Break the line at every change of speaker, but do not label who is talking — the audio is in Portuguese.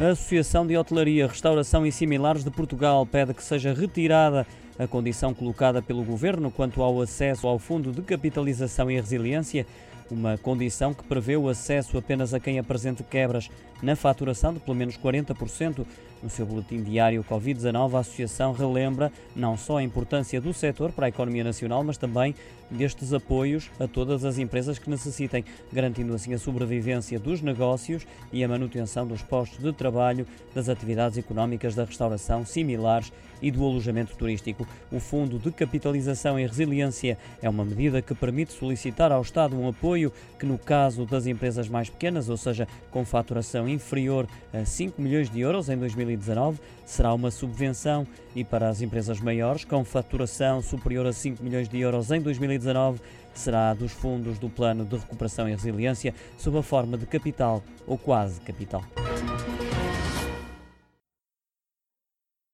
A Associação de Hotelaria, Restauração e Similares de Portugal pede que seja retirada a condição colocada pelo Governo quanto ao acesso ao Fundo de Capitalização e Resiliência, uma condição que prevê o acesso apenas a quem apresente quebras na faturação de pelo menos 40%. No seu boletim diário Covid-19, a Associação relembra não só a importância do setor para a economia nacional, mas também destes apoios a todas as empresas que necessitem, garantindo assim a sobrevivência dos negócios e a manutenção dos postos de trabalho, das atividades económicas da restauração similares e do alojamento turístico. O Fundo de Capitalização e Resiliência é uma medida que permite solicitar ao Estado um apoio que, no caso das empresas mais pequenas, ou seja, com faturação inferior a 5 milhões de euros em 2019, será uma subvenção e para as empresas maiores, com faturação superior a 5 milhões de euros em 2019, será dos fundos do Plano de Recuperação e Resiliência sob a forma de capital ou quase capital.